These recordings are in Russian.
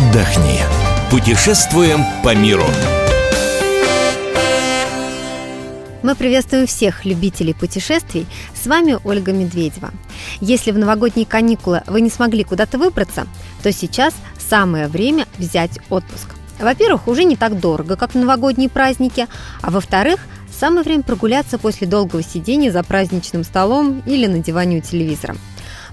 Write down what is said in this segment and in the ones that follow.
отдохни. Путешествуем по миру. Мы приветствуем всех любителей путешествий. С вами Ольга Медведева. Если в новогодние каникулы вы не смогли куда-то выбраться, то сейчас самое время взять отпуск. Во-первых, уже не так дорого, как в новогодние праздники, а во-вторых, самое время прогуляться после долгого сидения за праздничным столом или на диване у телевизора.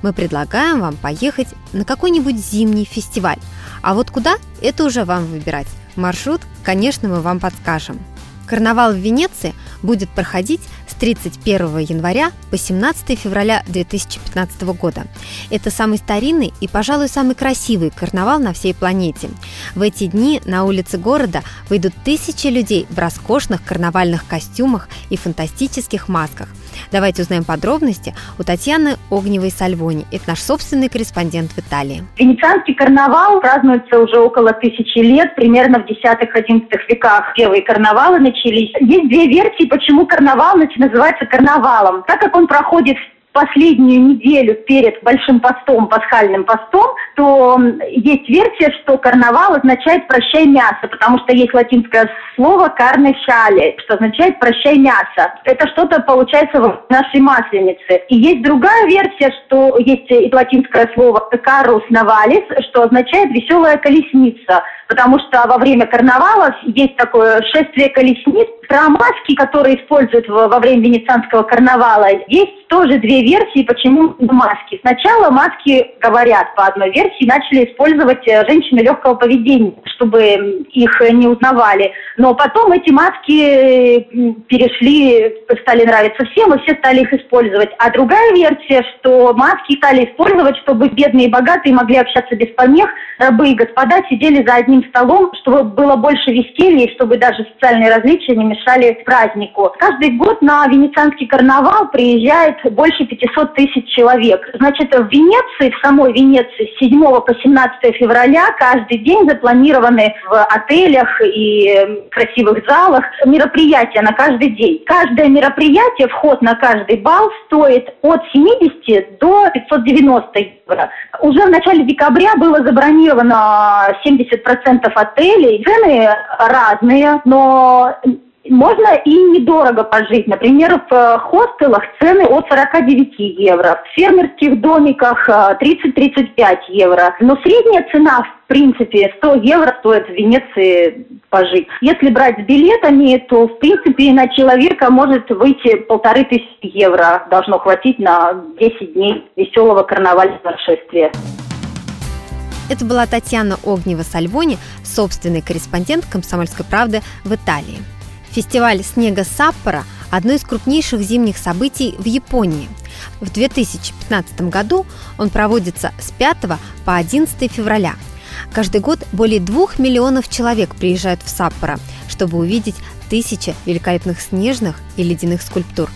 Мы предлагаем вам поехать на какой-нибудь зимний фестиваль. А вот куда, это уже вам выбирать. Маршрут, конечно, мы вам подскажем. Карнавал в Венеции будет проходить 31 января по 17 февраля 2015 года. Это самый старинный и, пожалуй, самый красивый карнавал на всей планете. В эти дни на улицы города выйдут тысячи людей в роскошных карнавальных костюмах и фантастических масках. Давайте узнаем подробности у Татьяны Огневой Сальвони. Это наш собственный корреспондент в Италии. Венецианский карнавал празднуется уже около тысячи лет, примерно в 10-11 веках первые карнавалы начались. Есть две версии, почему карнавал начинается называется карнавалом. Так как он проходит последнюю неделю перед большим постом, пасхальным постом, то есть версия, что карнавал означает «прощай мясо», потому что есть латинское слово «карне шале», что означает «прощай мясо». Это что-то получается в нашей масленице. И есть другая версия, что есть и латинское слово «карус навалис», что означает «веселая колесница», потому что во время карнавала есть такое шествие колесниц. Про маски, которые используют во время венецианского карнавала, есть тоже две версии, почему маски. Сначала маски, говорят по одной версии, начали использовать э, женщины легкого поведения, чтобы их не узнавали. Но потом эти маски перешли, стали нравиться всем, и все стали их использовать. А другая версия, что маски стали использовать, чтобы бедные и богатые могли общаться без помех, рабы и господа сидели за одним столом, чтобы было больше веселья, и чтобы даже социальные различия не мешали празднику. Каждый год на венецианский карнавал приезжает больше 500 тысяч человек. Значит, в Венеции, в самой Венеции с 7 по 17 февраля каждый день запланированы в отелях и красивых залах мероприятия на каждый день. Каждое мероприятие, вход на каждый бал стоит от 70 до 590 евро. Уже в начале декабря было забронировано 70% отелей. Цены разные, но можно и недорого пожить. Например, в э, хостелах цены от 49 евро, в фермерских домиках 30-35 э, евро. Но средняя цена, в принципе, 100 евро стоит в Венеции пожить. Если брать с билетами, то, в принципе, на человека может выйти полторы тысячи евро. Должно хватить на 10 дней веселого карнавального шествия. Это была Татьяна Огнева-Сальвони, собственный корреспондент «Комсомольской правды» в Италии. Фестиваль снега Саппора – одно из крупнейших зимних событий в Японии. В 2015 году он проводится с 5 по 11 февраля. Каждый год более двух миллионов человек приезжают в Саппоро, чтобы увидеть тысячи великолепных снежных и ледяных скульптур.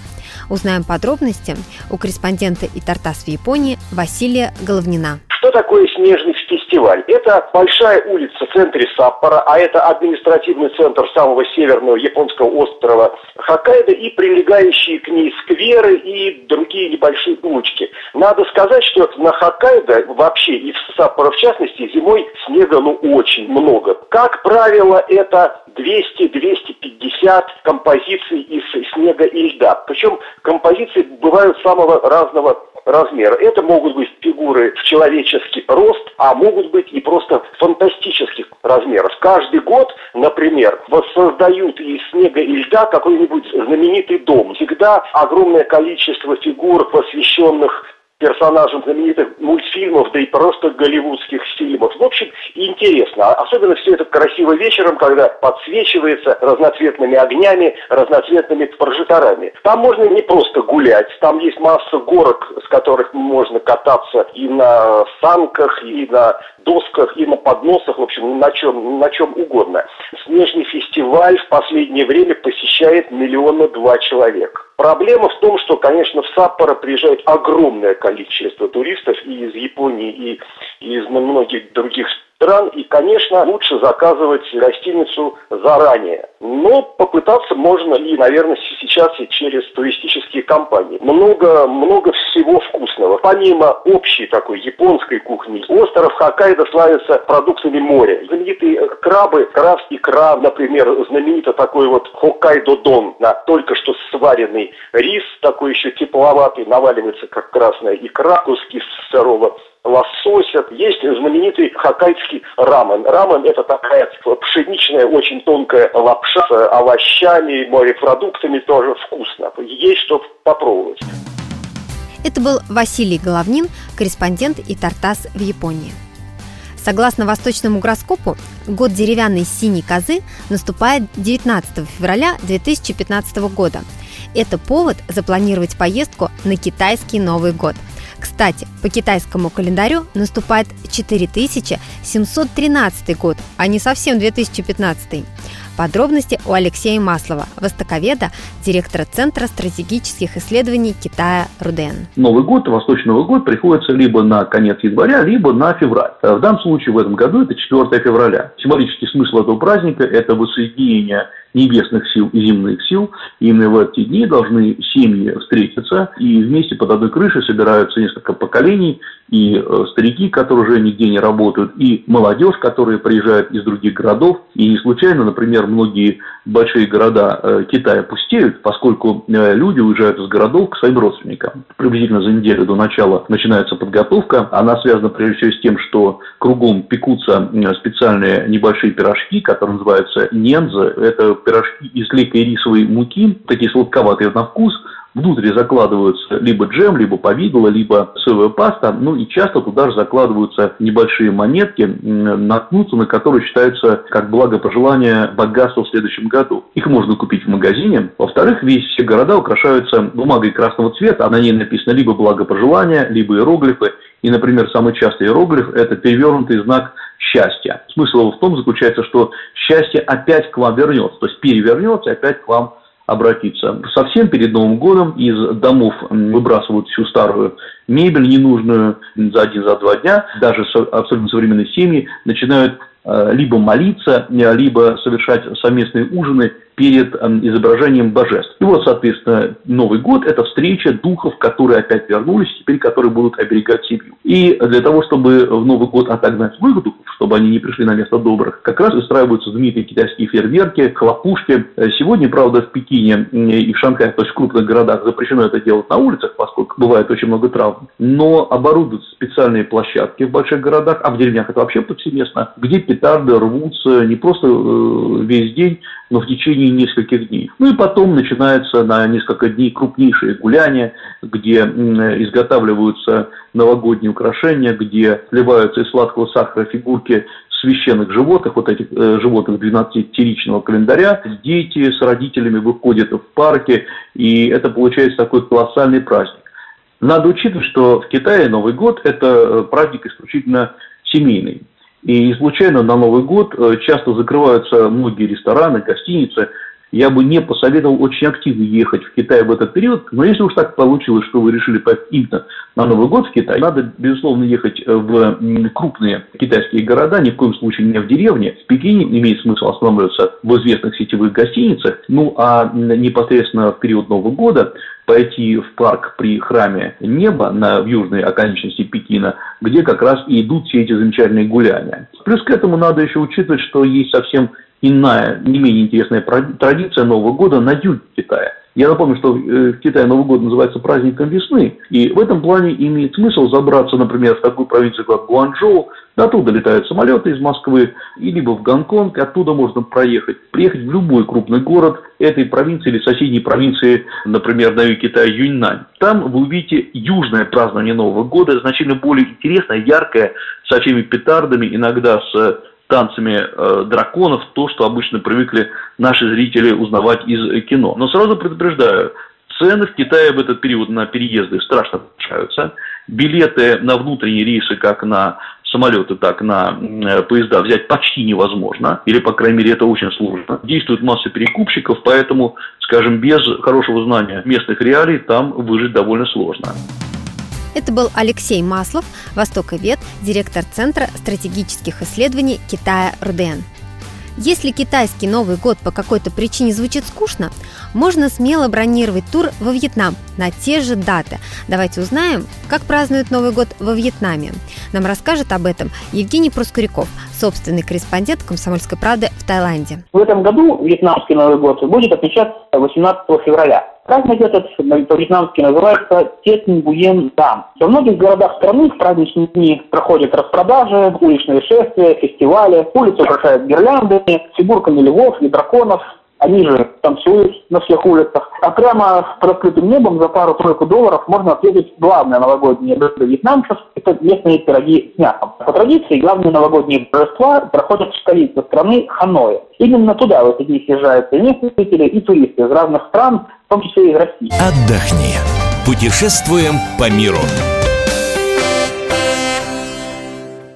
Узнаем подробности у корреспондента и Тартас в Японии Василия Головнина. Что такое снежный фестиваль? Это большая улица в центре Саппора, а это административный центр самого северного японского острова Хоккайдо и прилегающие к ней скверы и другие небольшие улочки. Надо сказать, что на Хоккайдо вообще и в Саппоро в частности зимой снега ну очень много. Как правило, это 200-250 композиций из снега и льда. Причем композиции бывают самого разного размера. Это могут быть фигуры в человеческий рост, а могут быть и просто фантастических размеров. Каждый год, например, воссоздают из снега и льда какой-нибудь знаменитый дом. Всегда огромное количество фигур, посвященных персонажам знаменитых мультфильмов, да и просто голливудских фильмов. В общем, интересно. Особенно все это красиво вечером, когда подсвечивается разноцветными огнями, разноцветными прожекторами. Там можно не просто гулять, там есть масса горок, с которых можно кататься и на санках, и на досках, и на подносах, в общем, на чем, на чем угодно. Снежный фестиваль в последнее время посещает миллиона два человек. Проблема в том, что, конечно, в Саппоро приезжает огромное количество туристов и из Японии, и из многих других стран. И, конечно, лучше заказывать гостиницу заранее. Но попытаться можно и, наверное, сейчас и через туристические компании. Много, много всего вкусного. Помимо общей такой японской кухни, остров Хоккайдо славится продуктами моря. Знаменитые крабы, краб икра, например, знаменито такой вот Хоккайдо Дон, на только что сваренный рис, такой еще тепловатый, наваливается как красная икра, куски сырого лосося. Есть знаменитый хоккайдский рамен. Рамен – это такая пшеничная, очень тонкая лапша с овощами, морепродуктами, тоже вкусно. Есть что попробовать. Это был Василий Головнин, корреспондент и Тартас в Японии. Согласно восточному гороскопу, год деревянной синей козы наступает 19 февраля 2015 года. Это повод запланировать поездку на китайский Новый год – кстати, по китайскому календарю наступает 4713 год, а не совсем 2015. Подробности у Алексея Маслова, востоковеда, директора Центра стратегических исследований Китая «Руден». Новый год, Восточный Новый год приходится либо на конец января, либо на февраль. В данном случае в этом году это 4 февраля. Символический смысл этого праздника – это воссоединение небесных сил и земных сил. Именно в эти дни должны семьи встретиться, и вместе под одной крышей собираются несколько поколений, и э, старики, которые уже нигде не работают, и молодежь, которая приезжает из других городов. И не случайно, например, многие большие города э, Китая пустеют, поскольку э, люди уезжают из городов к своим родственникам. Приблизительно за неделю до начала начинается подготовка. Она связана прежде всего с тем, что кругом пекутся специальные небольшие пирожки, которые называются нензы. Это пирожки из лейкой рисовой муки, такие сладковатые на вкус, Внутрь закладываются либо джем, либо повидло, либо соевая паста. Ну и часто туда же закладываются небольшие монетки, наткнуться на которые считаются как благопожелание богатства в следующем году. Их можно купить в магазине. Во-вторых, весь все города украшаются бумагой красного цвета, а на ней написано либо благопожелание, либо иероглифы. И, например, самый частый иероглиф – это перевернутый знак счастья. Смысл его в том заключается, что счастье опять к вам вернется, то есть перевернется и опять к вам обратиться. Совсем перед Новым годом из домов выбрасывают всю старую мебель ненужную за один, за два дня. Даже абсолютно современные семьи начинают либо молиться, либо совершать совместные ужины перед эм, изображением божеств. И вот, соответственно, Новый год – это встреча духов, которые опять вернулись, теперь которые будут оберегать семью. И для того, чтобы в Новый год отогнать злых духов, чтобы они не пришли на место добрых, как раз устраиваются знаменитые китайские фейерверки, хлопушки. Сегодня, правда, в Пекине и в Шанхае, то есть в крупных городах, запрещено это делать на улицах, поскольку бывает очень много травм. Но оборудуют специальные площадки в больших городах, а в деревнях это вообще повсеместно, где петарды рвутся не просто э, весь день, но в течение нескольких дней. Ну и потом начинается на несколько дней крупнейшие гуляния, где изготавливаются новогодние украшения, где сливаются из сладкого сахара фигурки священных животных, вот этих э, животных 12-теричного календаря. Дети с родителями выходят в парке, и это получается такой колоссальный праздник. Надо учитывать, что в Китае Новый год – это э, праздник исключительно семейный. И не случайно на Новый год э, часто закрываются многие рестораны, гостиницы. Я бы не посоветовал очень активно ехать в Китай в этот период, но если уж так получилось, что вы решили поехать именно на Новый год в Китай, надо, безусловно, ехать в крупные китайские города, ни в коем случае не в деревне. В Пекине имеет смысл останавливаться в известных сетевых гостиницах, ну а непосредственно в период Нового года пойти в парк при храме Неба на в южной оконечности Пекина, где как раз и идут все эти замечательные гуляния. Плюс к этому надо еще учитывать, что есть совсем иная, не менее интересная традиция Нового года на юге Китая. Я напомню, что э, в Китае Новый год называется праздником весны, и в этом плане имеет смысл забраться, например, в такую провинцию, как Гуанчжоу, оттуда летают самолеты из Москвы, и либо в Гонконг, оттуда можно проехать, приехать в любой крупный город этой провинции или соседней провинции, например, на юге Китая Юньнань. Там вы увидите южное празднование Нового года, значительно более интересное, яркое, со всеми петардами, иногда с танцами э, драконов, то, что обычно привыкли наши зрители узнавать из кино. Но сразу предупреждаю, цены в Китае в этот период на переезды страшно повышаются. Билеты на внутренние рейсы, как на самолеты, так на э, поезда взять почти невозможно, или, по крайней мере, это очень сложно. Действует масса перекупщиков, поэтому, скажем, без хорошего знания местных реалий там выжить довольно сложно. Это был Алексей Маслов, востоковед, директор Центра стратегических исследований Китая РДН. Если китайский Новый год по какой-то причине звучит скучно, можно смело бронировать тур во Вьетнам на те же даты. Давайте узнаем, как празднуют Новый год во Вьетнаме. Нам расскажет об этом Евгений Проскуряков, собственный корреспондент «Комсомольской правды» в Таиланде. В этом году вьетнамский Новый год будет отмечаться 18 февраля. Праздник этот по-вьетнамски называется Тетн Буен Дам. Во многих городах страны в праздничные дни проходят распродажи, уличные шествия, фестивали, улицы украшают гирляндами, фигурками львов и драконов, они же танцуют на всех улицах. А прямо под открытым небом за пару-тройку долларов можно ответить главное новогоднее блюдо вьетнамцев – это местные пироги с мясом. По традиции, главные новогодние торжества проходят в столице страны Ханое. Именно туда в эти дни съезжаются и местные жители, и туристы из разных стран, в том числе и из России. Отдохни. Путешествуем по миру.